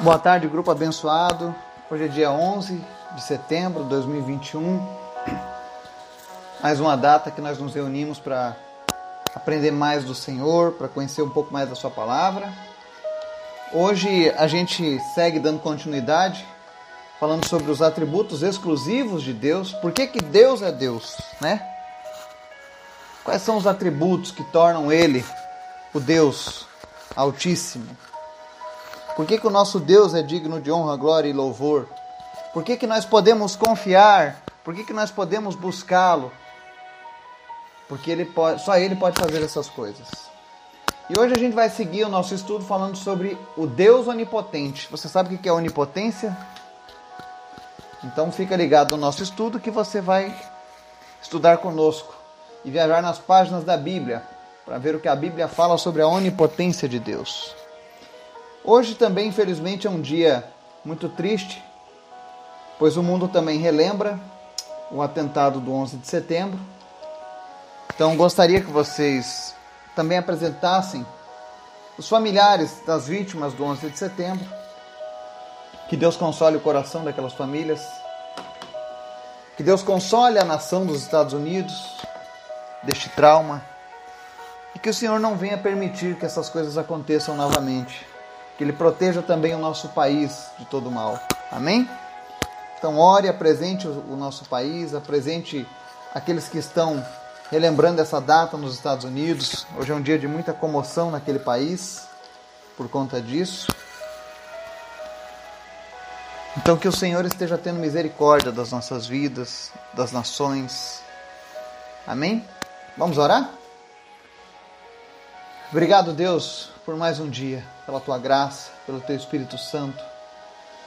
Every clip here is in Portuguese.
Boa tarde, grupo abençoado. Hoje é dia 11 de setembro de 2021. Mais uma data que nós nos reunimos para aprender mais do Senhor, para conhecer um pouco mais da Sua palavra. Hoje a gente segue dando continuidade, falando sobre os atributos exclusivos de Deus. Por que, que Deus é Deus, né? Quais são os atributos que tornam Ele o Deus Altíssimo? Por que, que o nosso Deus é digno de honra, glória e louvor? Por que, que nós podemos confiar? Por que, que nós podemos buscá-lo? Porque ele pode, só Ele pode fazer essas coisas. E hoje a gente vai seguir o nosso estudo falando sobre o Deus onipotente. Você sabe o que é onipotência? Então fica ligado no nosso estudo que você vai estudar conosco e viajar nas páginas da Bíblia para ver o que a Bíblia fala sobre a onipotência de Deus. Hoje também, infelizmente, é um dia muito triste, pois o mundo também relembra o atentado do 11 de setembro. Então, gostaria que vocês também apresentassem os familiares das vítimas do 11 de setembro. Que Deus console o coração daquelas famílias. Que Deus console a nação dos Estados Unidos deste trauma. E que o Senhor não venha permitir que essas coisas aconteçam novamente que Ele proteja também o nosso país de todo mal. Amém? Então, ore, apresente o nosso país, apresente aqueles que estão relembrando essa data nos Estados Unidos. Hoje é um dia de muita comoção naquele país por conta disso. Então, que o Senhor esteja tendo misericórdia das nossas vidas, das nações. Amém? Vamos orar? Obrigado, Deus, por mais um dia, pela tua graça, pelo teu Espírito Santo,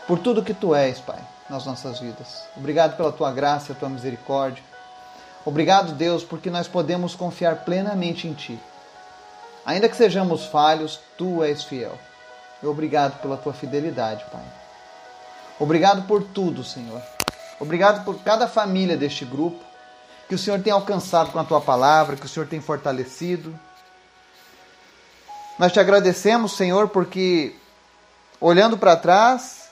por tudo que tu és, Pai, nas nossas vidas. Obrigado pela tua graça a tua misericórdia. Obrigado, Deus, porque nós podemos confiar plenamente em ti. Ainda que sejamos falhos, tu és fiel. E obrigado pela tua fidelidade, Pai. Obrigado por tudo, Senhor. Obrigado por cada família deste grupo que o Senhor tem alcançado com a tua palavra, que o Senhor tem fortalecido nós te agradecemos, Senhor, porque olhando para trás,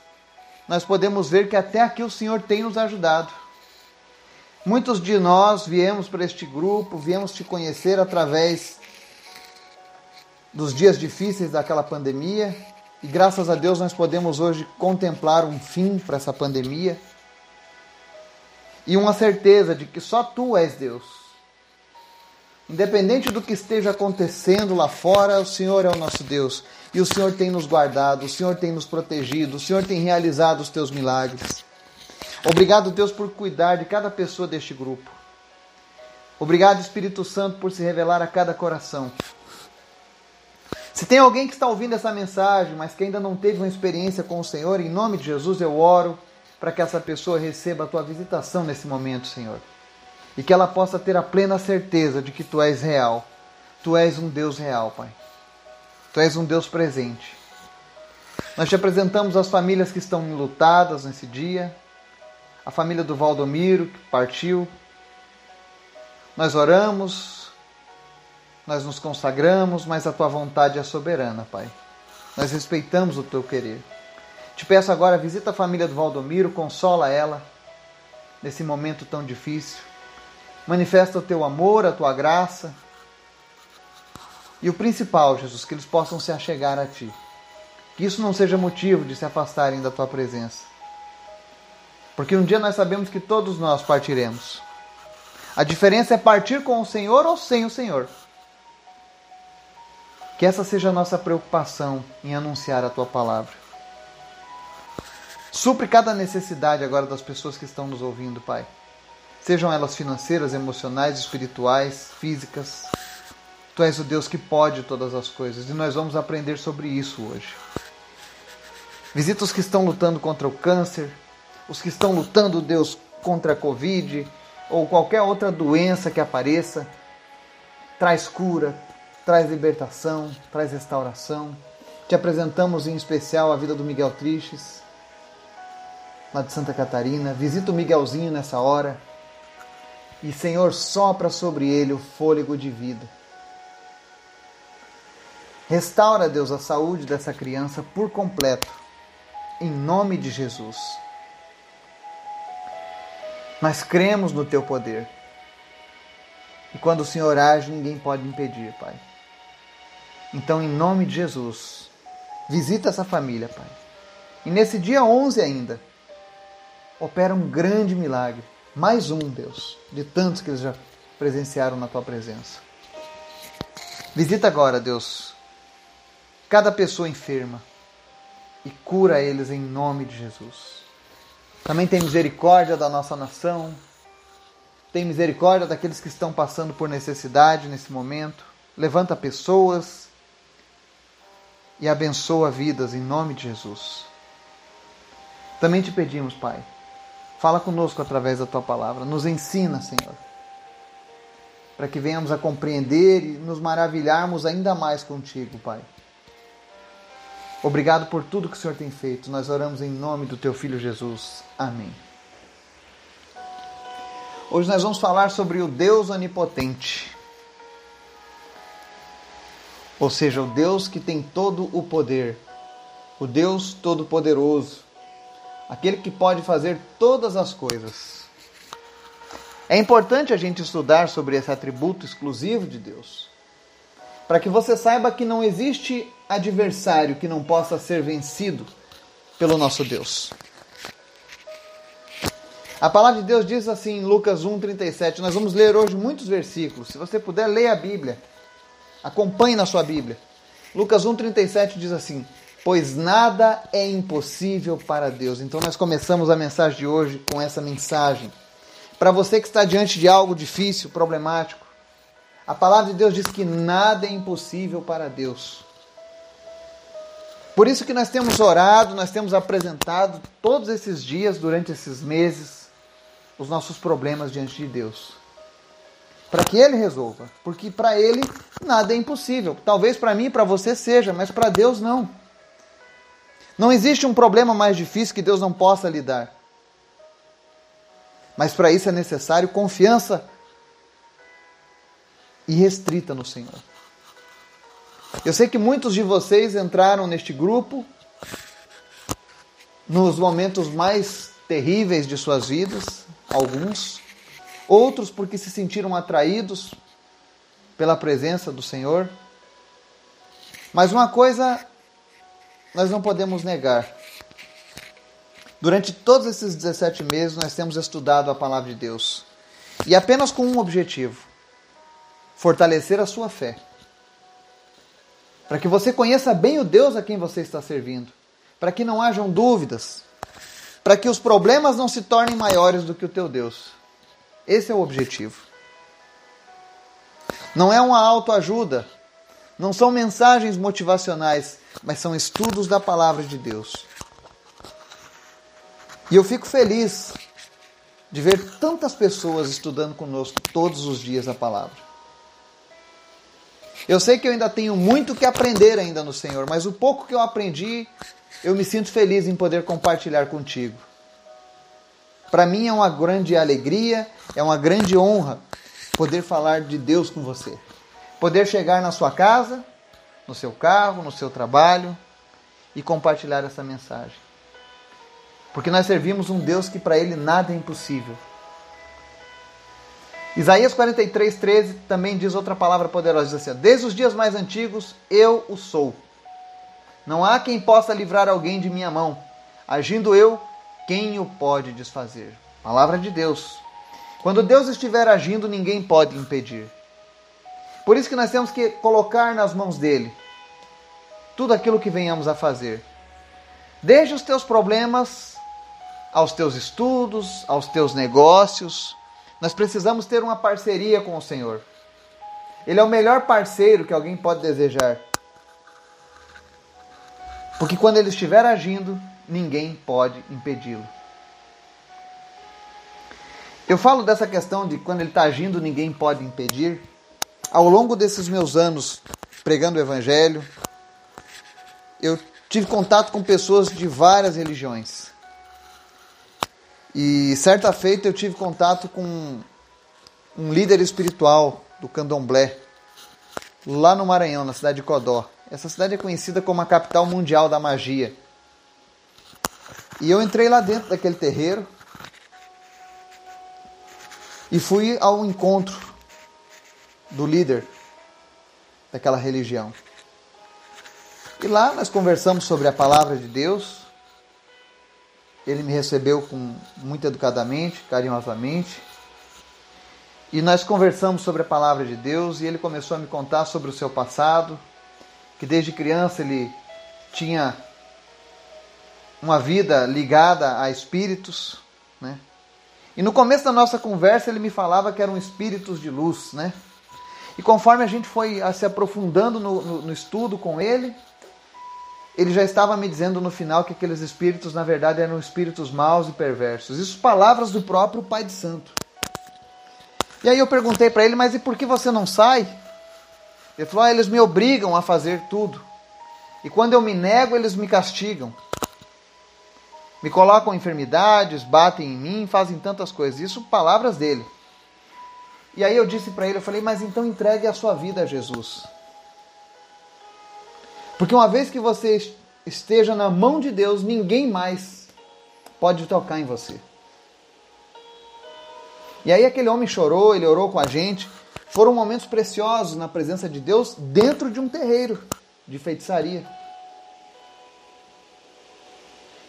nós podemos ver que até aqui o Senhor tem nos ajudado. Muitos de nós viemos para este grupo, viemos te conhecer através dos dias difíceis daquela pandemia, e graças a Deus nós podemos hoje contemplar um fim para essa pandemia e uma certeza de que só tu és Deus. Independente do que esteja acontecendo lá fora, o Senhor é o nosso Deus. E o Senhor tem nos guardado, o Senhor tem nos protegido, o Senhor tem realizado os teus milagres. Obrigado, Deus, por cuidar de cada pessoa deste grupo. Obrigado, Espírito Santo, por se revelar a cada coração. Se tem alguém que está ouvindo essa mensagem, mas que ainda não teve uma experiência com o Senhor, em nome de Jesus eu oro para que essa pessoa receba a tua visitação nesse momento, Senhor e que ela possa ter a plena certeza de que tu és real. Tu és um Deus real, Pai. Tu és um Deus presente. Nós te apresentamos as famílias que estão lutadas nesse dia, a família do Valdomiro, que partiu. Nós oramos, nós nos consagramos, mas a tua vontade é soberana, Pai. Nós respeitamos o teu querer. Te peço agora, visita a família do Valdomiro, consola ela nesse momento tão difícil. Manifesta o teu amor, a tua graça. E o principal, Jesus, que eles possam se achegar a ti. Que isso não seja motivo de se afastarem da tua presença. Porque um dia nós sabemos que todos nós partiremos. A diferença é partir com o Senhor ou sem o Senhor. Que essa seja a nossa preocupação em anunciar a tua palavra. Supre cada necessidade agora das pessoas que estão nos ouvindo, Pai sejam elas financeiras, emocionais, espirituais, físicas. Tu és o Deus que pode todas as coisas e nós vamos aprender sobre isso hoje. Visita os que estão lutando contra o câncer, os que estão lutando, Deus, contra a Covid ou qualquer outra doença que apareça. Traz cura, traz libertação, traz restauração. Te apresentamos em especial a vida do Miguel Tristes, lá de Santa Catarina. Visita o Miguelzinho nessa hora e, Senhor, sopra sobre ele o fôlego de vida. Restaura, Deus, a saúde dessa criança por completo, em nome de Jesus. Nós cremos no teu poder. E quando o Senhor age, ninguém pode impedir, Pai. Então, em nome de Jesus, visita essa família, Pai. E nesse dia 11 ainda, opera um grande milagre. Mais um, Deus, de tantos que eles já presenciaram na tua presença. Visita agora, Deus, cada pessoa enferma e cura eles em nome de Jesus. Também tem misericórdia da nossa nação, tem misericórdia daqueles que estão passando por necessidade nesse momento. Levanta pessoas e abençoa vidas em nome de Jesus. Também te pedimos, Pai, fala conosco através da tua palavra, nos ensina, Senhor, para que venhamos a compreender e nos maravilharmos ainda mais contigo, Pai. Obrigado por tudo que o Senhor tem feito. Nós oramos em nome do teu filho Jesus. Amém. Hoje nós vamos falar sobre o Deus onipotente. Ou seja, o Deus que tem todo o poder, o Deus todo-poderoso, aquele que pode fazer todas as coisas. É importante a gente estudar sobre esse atributo exclusivo de Deus, para que você saiba que não existe adversário que não possa ser vencido pelo nosso Deus. A palavra de Deus diz assim em Lucas 1,37. Nós vamos ler hoje muitos versículos. Se você puder, leia a Bíblia. Acompanhe na sua Bíblia. Lucas 1,37 diz assim: Pois nada é impossível para Deus. Então nós começamos a mensagem de hoje com essa mensagem. Para você que está diante de algo difícil, problemático, a palavra de Deus diz que nada é impossível para Deus. Por isso que nós temos orado, nós temos apresentado todos esses dias, durante esses meses, os nossos problemas diante de Deus. Para que Ele resolva. Porque para Ele nada é impossível. Talvez para mim e para você seja, mas para Deus não. Não existe um problema mais difícil que Deus não possa lidar. Mas para isso é necessário confiança irrestrita no Senhor. Eu sei que muitos de vocês entraram neste grupo nos momentos mais terríveis de suas vidas, alguns, outros porque se sentiram atraídos pela presença do Senhor. Mas uma coisa nós não podemos negar. Durante todos esses 17 meses nós temos estudado a palavra de Deus. E apenas com um objetivo: fortalecer a sua fé para que você conheça bem o Deus a quem você está servindo, para que não hajam dúvidas, para que os problemas não se tornem maiores do que o teu Deus. Esse é o objetivo. Não é uma autoajuda, não são mensagens motivacionais, mas são estudos da palavra de Deus. E eu fico feliz de ver tantas pessoas estudando conosco todos os dias a palavra. Eu sei que eu ainda tenho muito que aprender ainda no Senhor, mas o pouco que eu aprendi, eu me sinto feliz em poder compartilhar contigo. Para mim é uma grande alegria, é uma grande honra poder falar de Deus com você. Poder chegar na sua casa, no seu carro, no seu trabalho e compartilhar essa mensagem. Porque nós servimos um Deus que para ele nada é impossível. Isaías 43, 13 também diz outra palavra poderosa: diz assim, Desde os dias mais antigos, eu o sou. Não há quem possa livrar alguém de minha mão. Agindo eu, quem o pode desfazer? Palavra de Deus. Quando Deus estiver agindo, ninguém pode impedir. Por isso que nós temos que colocar nas mãos dele tudo aquilo que venhamos a fazer. Desde os teus problemas, aos teus estudos, aos teus negócios, nós precisamos ter uma parceria com o Senhor. Ele é o melhor parceiro que alguém pode desejar. Porque quando ele estiver agindo, ninguém pode impedi-lo. Eu falo dessa questão de quando ele está agindo, ninguém pode impedir. Ao longo desses meus anos pregando o Evangelho, eu tive contato com pessoas de várias religiões. E certa feita eu tive contato com um líder espiritual do candomblé, lá no Maranhão, na cidade de Codó. Essa cidade é conhecida como a capital mundial da magia. E eu entrei lá dentro daquele terreiro e fui ao encontro do líder daquela religião. E lá nós conversamos sobre a palavra de Deus. Ele me recebeu com muito educadamente, carinhosamente. E nós conversamos sobre a palavra de Deus e ele começou a me contar sobre o seu passado, que desde criança ele tinha uma vida ligada a espíritos, né? E no começo da nossa conversa ele me falava que eram espíritos de luz, né? E conforme a gente foi se aprofundando no, no, no estudo com ele, ele já estava me dizendo no final que aqueles espíritos, na verdade, eram espíritos maus e perversos. Isso palavras do próprio Pai de Santo. E aí eu perguntei para ele, mas e por que você não sai? Ele falou, ah, eles me obrigam a fazer tudo. E quando eu me nego, eles me castigam. Me colocam enfermidades, batem em mim, fazem tantas coisas. Isso palavras dele. E aí eu disse para ele, eu falei, mas então entregue a sua vida a Jesus. Porque uma vez que você esteja na mão de Deus, ninguém mais pode tocar em você. E aí aquele homem chorou, ele orou com a gente. Foram momentos preciosos na presença de Deus dentro de um terreiro de feitiçaria.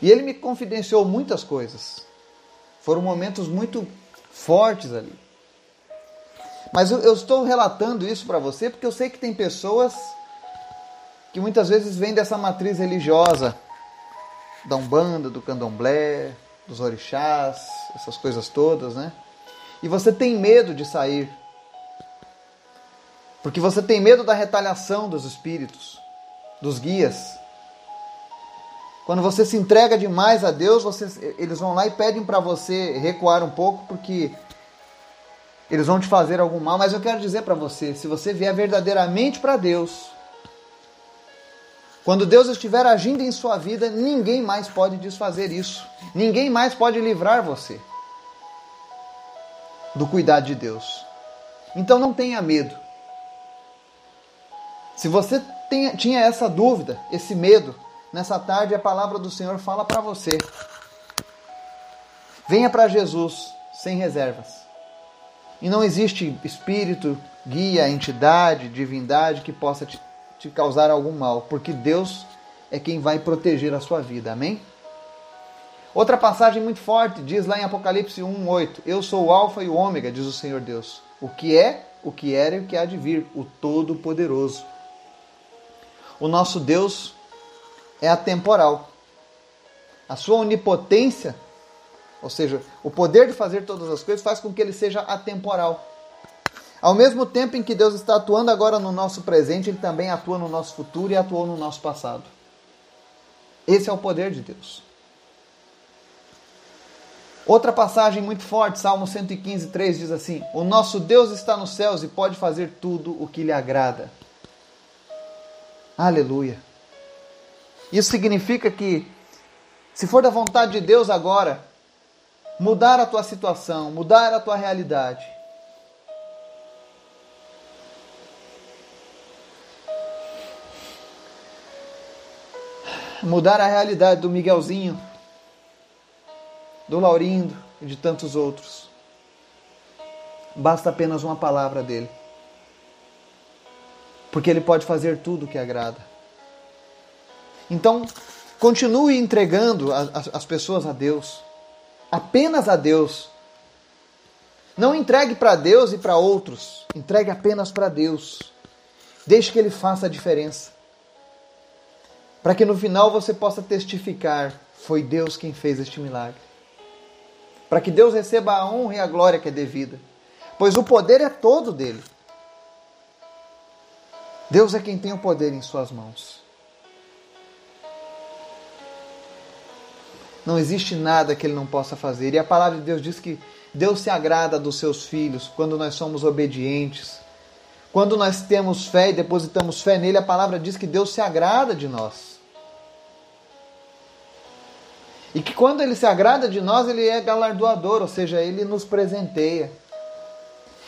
E ele me confidenciou muitas coisas. Foram momentos muito fortes ali. Mas eu, eu estou relatando isso para você porque eu sei que tem pessoas que muitas vezes vêm dessa matriz religiosa da Umbanda, do Candomblé, dos orixás, essas coisas todas, né? E você tem medo de sair. Porque você tem medo da retaliação dos espíritos, dos guias. Quando você se entrega demais a Deus, você, eles vão lá e pedem para você recuar um pouco, porque eles vão te fazer algum mal. Mas eu quero dizer para você: se você vier verdadeiramente para Deus, quando Deus estiver agindo em sua vida, ninguém mais pode desfazer isso. Ninguém mais pode livrar você do cuidado de Deus. Então não tenha medo. Se você tenha, tinha essa dúvida, esse medo, nessa tarde a palavra do Senhor fala para você. Venha para Jesus sem reservas. E não existe espírito, guia, entidade, divindade que possa te, te causar algum mal, porque Deus é quem vai proteger a sua vida. Amém? Outra passagem muito forte diz lá em Apocalipse 1:8: Eu sou o alfa e o ômega, diz o Senhor Deus. O que é, o que era e o que há de vir, o todo-poderoso. O nosso Deus é atemporal. A sua onipotência, ou seja, o poder de fazer todas as coisas, faz com que ele seja atemporal. Ao mesmo tempo em que Deus está atuando agora no nosso presente, ele também atua no nosso futuro e atuou no nosso passado. Esse é o poder de Deus. Outra passagem muito forte, Salmo 115, 3 diz assim: O nosso Deus está nos céus e pode fazer tudo o que lhe agrada. Aleluia. Isso significa que, se for da vontade de Deus agora, mudar a tua situação, mudar a tua realidade, mudar a realidade do Miguelzinho, do Laurindo e de tantos outros. Basta apenas uma palavra dele. Porque ele pode fazer tudo o que agrada. Então, continue entregando as pessoas a Deus. Apenas a Deus. Não entregue para Deus e para outros. Entregue apenas para Deus. Deixe que Ele faça a diferença. Para que no final você possa testificar: foi Deus quem fez este milagre para que Deus receba a honra e a glória que é devida, pois o poder é todo dele. Deus é quem tem o poder em suas mãos. Não existe nada que ele não possa fazer. E a palavra de Deus diz que Deus se agrada dos seus filhos quando nós somos obedientes. Quando nós temos fé e depositamos fé nele, a palavra diz que Deus se agrada de nós. E que quando ele se agrada de nós, ele é galardoador, ou seja, ele nos presenteia.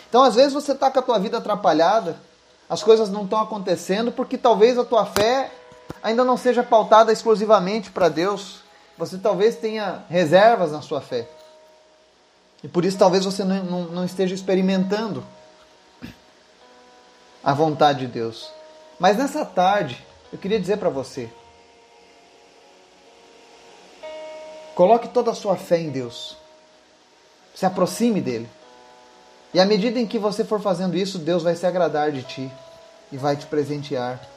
Então, às vezes você está com a tua vida atrapalhada, as coisas não estão acontecendo porque talvez a tua fé ainda não seja pautada exclusivamente para Deus. Você talvez tenha reservas na sua fé. E por isso talvez você não, não, não esteja experimentando a vontade de Deus. Mas nessa tarde, eu queria dizer para você: coloque toda a sua fé em Deus. Se aproxime dele. E à medida em que você for fazendo isso, Deus vai se agradar de ti e vai te presentear.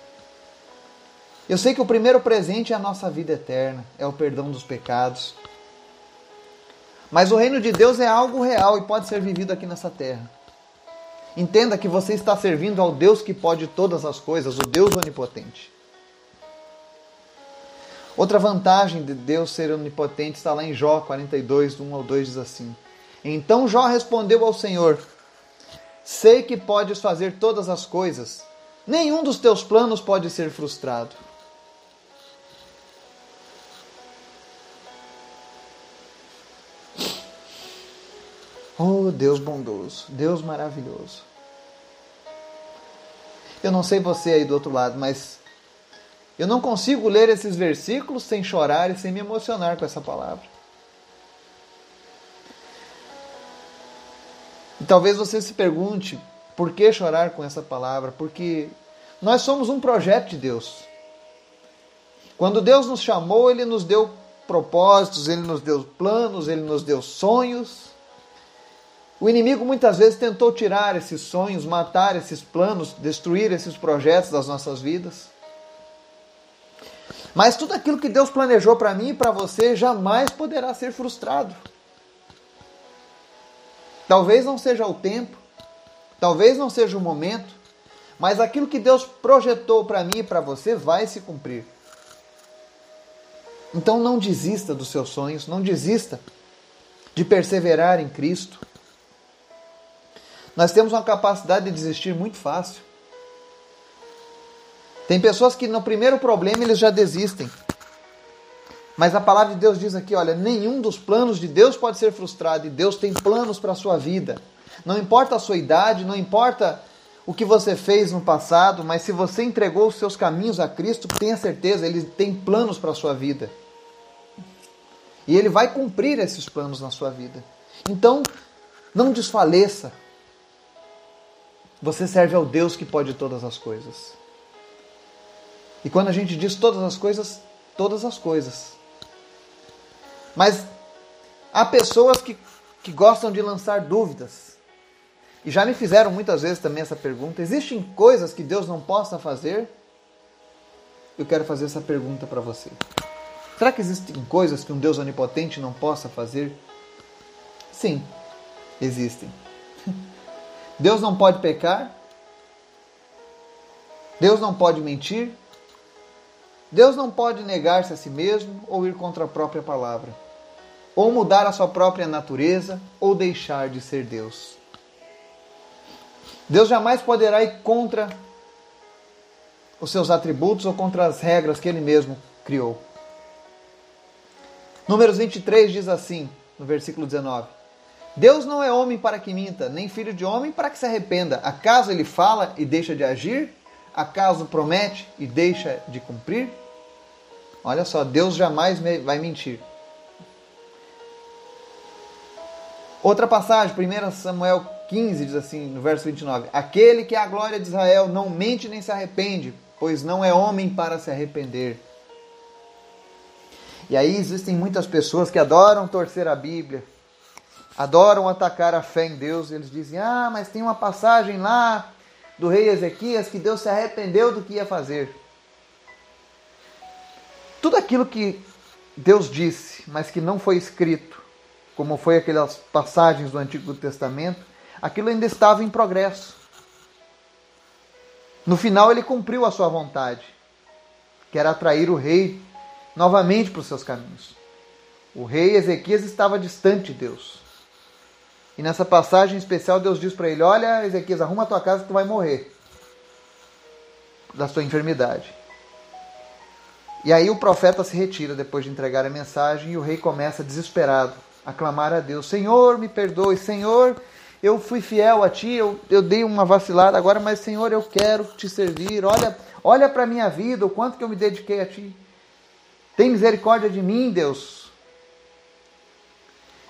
Eu sei que o primeiro presente é a nossa vida eterna, é o perdão dos pecados. Mas o reino de Deus é algo real e pode ser vivido aqui nessa terra. Entenda que você está servindo ao Deus que pode todas as coisas, o Deus onipotente. Outra vantagem de Deus ser onipotente está lá em Jó 42, 1 ao 2, diz assim: então Jó respondeu ao Senhor: Sei que podes fazer todas as coisas, nenhum dos teus planos pode ser frustrado. Oh, Deus bondoso, Deus maravilhoso. Eu não sei você aí do outro lado, mas eu não consigo ler esses versículos sem chorar e sem me emocionar com essa palavra. E talvez você se pergunte por que chorar com essa palavra? Porque nós somos um projeto de Deus. Quando Deus nos chamou, Ele nos deu propósitos, Ele nos deu planos, Ele nos deu sonhos. O inimigo muitas vezes tentou tirar esses sonhos, matar esses planos, destruir esses projetos das nossas vidas. Mas tudo aquilo que Deus planejou para mim e para você jamais poderá ser frustrado. Talvez não seja o tempo, talvez não seja o momento, mas aquilo que Deus projetou para mim e para você vai se cumprir. Então não desista dos seus sonhos, não desista de perseverar em Cristo. Nós temos uma capacidade de desistir muito fácil. Tem pessoas que no primeiro problema eles já desistem. Mas a palavra de Deus diz aqui, olha, nenhum dos planos de Deus pode ser frustrado e Deus tem planos para a sua vida. Não importa a sua idade, não importa o que você fez no passado, mas se você entregou os seus caminhos a Cristo, tenha certeza, Ele tem planos para a sua vida. E Ele vai cumprir esses planos na sua vida. Então, não desfaleça. Você serve ao Deus que pode todas as coisas. E quando a gente diz todas as coisas, todas as coisas. Mas há pessoas que, que gostam de lançar dúvidas. E já me fizeram muitas vezes também essa pergunta: existem coisas que Deus não possa fazer? Eu quero fazer essa pergunta para você. Será que existem coisas que um Deus onipotente não possa fazer? Sim, existem. Deus não pode pecar. Deus não pode mentir. Deus não pode negar-se a si mesmo ou ir contra a própria palavra ou mudar a sua própria natureza, ou deixar de ser Deus. Deus jamais poderá ir contra os seus atributos ou contra as regras que ele mesmo criou. Números 23 diz assim, no versículo 19: Deus não é homem para que minta, nem filho de homem para que se arrependa. Acaso ele fala e deixa de agir? Acaso promete e deixa de cumprir? Olha só, Deus jamais vai mentir. Outra passagem, 1 Samuel 15, diz assim, no verso 29: Aquele que é a glória de Israel não mente nem se arrepende, pois não é homem para se arrepender. E aí existem muitas pessoas que adoram torcer a Bíblia, adoram atacar a fé em Deus, eles dizem: Ah, mas tem uma passagem lá do rei Ezequias que Deus se arrependeu do que ia fazer. Tudo aquilo que Deus disse, mas que não foi escrito, como foi aquelas passagens do Antigo Testamento, aquilo ainda estava em progresso. No final, ele cumpriu a sua vontade, que era atrair o rei novamente para os seus caminhos. O rei Ezequias estava distante de Deus. E nessa passagem especial, Deus diz para ele: Olha, Ezequias, arruma a tua casa que tu vai morrer da sua enfermidade. E aí o profeta se retira depois de entregar a mensagem e o rei começa desesperado a clamar a Deus: Senhor, me perdoe, Senhor, eu fui fiel a ti, eu, eu dei uma vacilada agora, mas Senhor, eu quero te servir. Olha, olha para a minha vida, o quanto que eu me dediquei a ti. Tem misericórdia de mim, Deus.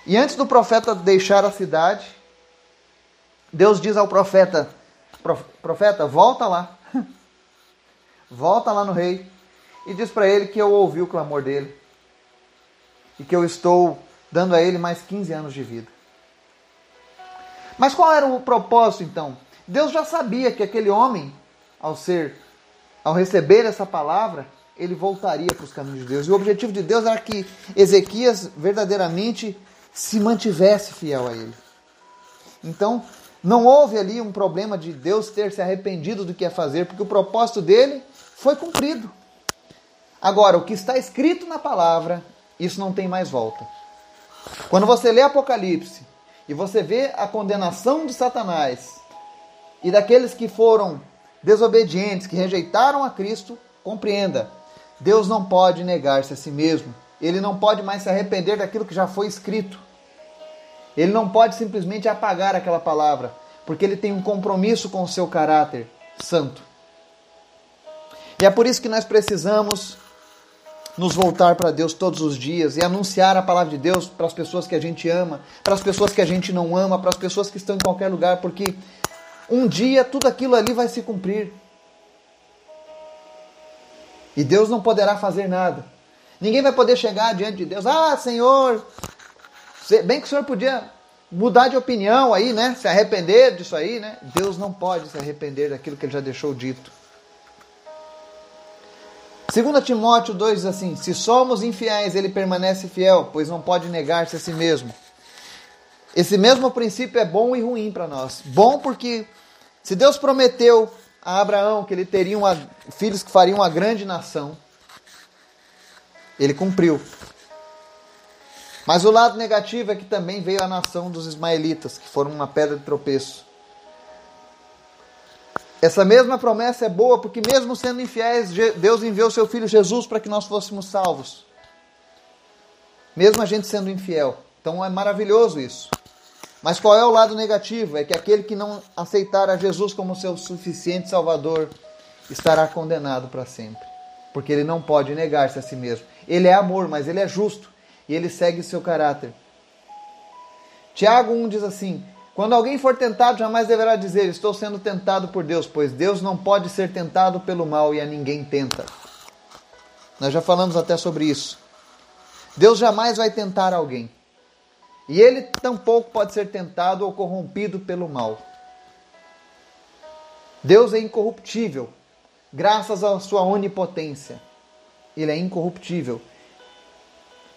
E antes do profeta deixar a cidade, Deus diz ao profeta: Profeta, volta lá. volta lá no rei. E diz para ele que eu ouvi o clamor dele. E que eu estou dando a ele mais 15 anos de vida. Mas qual era o propósito então? Deus já sabia que aquele homem, ao ser, ao receber essa palavra, ele voltaria para os caminhos de Deus. E o objetivo de Deus era que Ezequias verdadeiramente se mantivesse fiel a ele. Então, não houve ali um problema de Deus ter se arrependido do que ia fazer, porque o propósito dele foi cumprido. Agora, o que está escrito na palavra, isso não tem mais volta. Quando você lê Apocalipse e você vê a condenação de Satanás e daqueles que foram desobedientes, que rejeitaram a Cristo, compreenda, Deus não pode negar-se a si mesmo. Ele não pode mais se arrepender daquilo que já foi escrito. Ele não pode simplesmente apagar aquela palavra, porque ele tem um compromisso com o seu caráter santo. E é por isso que nós precisamos nos voltar para Deus todos os dias e anunciar a palavra de Deus para as pessoas que a gente ama, para as pessoas que a gente não ama, para as pessoas que estão em qualquer lugar, porque um dia tudo aquilo ali vai se cumprir. E Deus não poderá fazer nada. Ninguém vai poder chegar diante de Deus. Ah, Senhor, bem que o Senhor podia mudar de opinião aí, né? Se arrepender disso aí, né? Deus não pode se arrepender daquilo que ele já deixou dito. 2 Timóteo 2 diz assim: Se somos infiéis, ele permanece fiel, pois não pode negar-se a si mesmo. Esse mesmo princípio é bom e ruim para nós. Bom porque se Deus prometeu a Abraão que ele teria uma, filhos que fariam uma grande nação, ele cumpriu. Mas o lado negativo é que também veio a nação dos ismaelitas, que foram uma pedra de tropeço. Essa mesma promessa é boa porque, mesmo sendo infiéis, Deus enviou seu filho Jesus para que nós fôssemos salvos. Mesmo a gente sendo infiel. Então é maravilhoso isso. Mas qual é o lado negativo? É que aquele que não aceitar a Jesus como seu suficiente Salvador estará condenado para sempre. Porque ele não pode negar-se a si mesmo. Ele é amor, mas ele é justo. E ele segue seu caráter. Tiago 1 diz assim: quando alguém for tentado, jamais deverá dizer: Estou sendo tentado por Deus, pois Deus não pode ser tentado pelo mal e a ninguém tenta. Nós já falamos até sobre isso. Deus jamais vai tentar alguém. E ele tampouco pode ser tentado ou corrompido pelo mal. Deus é incorruptível, graças à sua onipotência. Ele é incorruptível.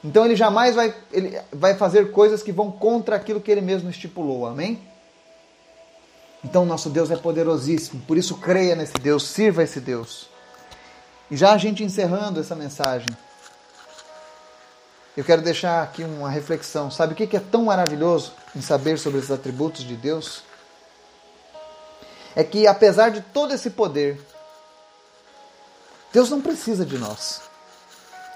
Então ele jamais vai, ele vai fazer coisas que vão contra aquilo que ele mesmo estipulou. Amém? Então nosso Deus é poderosíssimo, por isso creia nesse Deus, sirva esse Deus. E já a gente encerrando essa mensagem, eu quero deixar aqui uma reflexão. Sabe o que é tão maravilhoso em saber sobre os atributos de Deus? É que apesar de todo esse poder, Deus não precisa de nós.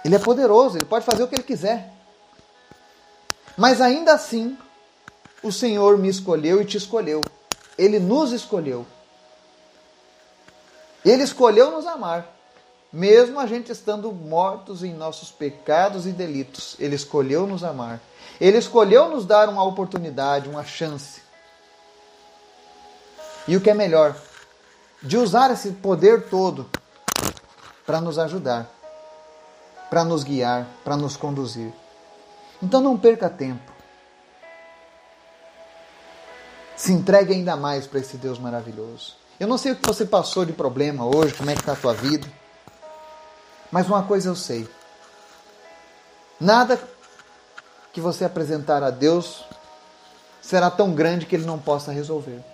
Ele é poderoso, ele pode fazer o que ele quiser. Mas ainda assim, o Senhor me escolheu e te escolheu. Ele nos escolheu. Ele escolheu nos amar. Mesmo a gente estando mortos em nossos pecados e delitos, Ele escolheu nos amar. Ele escolheu nos dar uma oportunidade, uma chance. E o que é melhor, de usar esse poder todo para nos ajudar para nos guiar, para nos conduzir. Então não perca tempo. Se entregue ainda mais para esse Deus maravilhoso. Eu não sei o que você passou de problema hoje, como é que está a tua vida. Mas uma coisa eu sei. Nada que você apresentar a Deus será tão grande que Ele não possa resolver.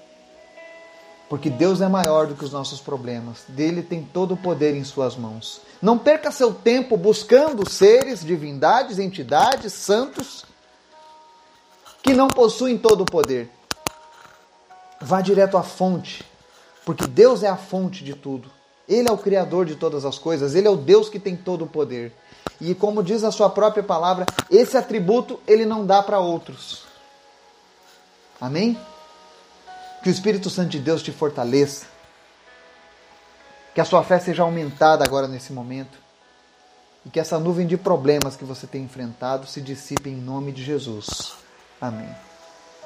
Porque Deus é maior do que os nossos problemas. Dele tem todo o poder em suas mãos. Não perca seu tempo buscando seres, divindades, entidades, santos que não possuem todo o poder. Vá direto à fonte, porque Deus é a fonte de tudo. Ele é o criador de todas as coisas, ele é o Deus que tem todo o poder. E como diz a sua própria palavra, esse atributo ele não dá para outros. Amém? Que o Espírito Santo de Deus te fortaleça. Que a sua fé seja aumentada agora nesse momento. E que essa nuvem de problemas que você tem enfrentado se dissipe em nome de Jesus. Amém.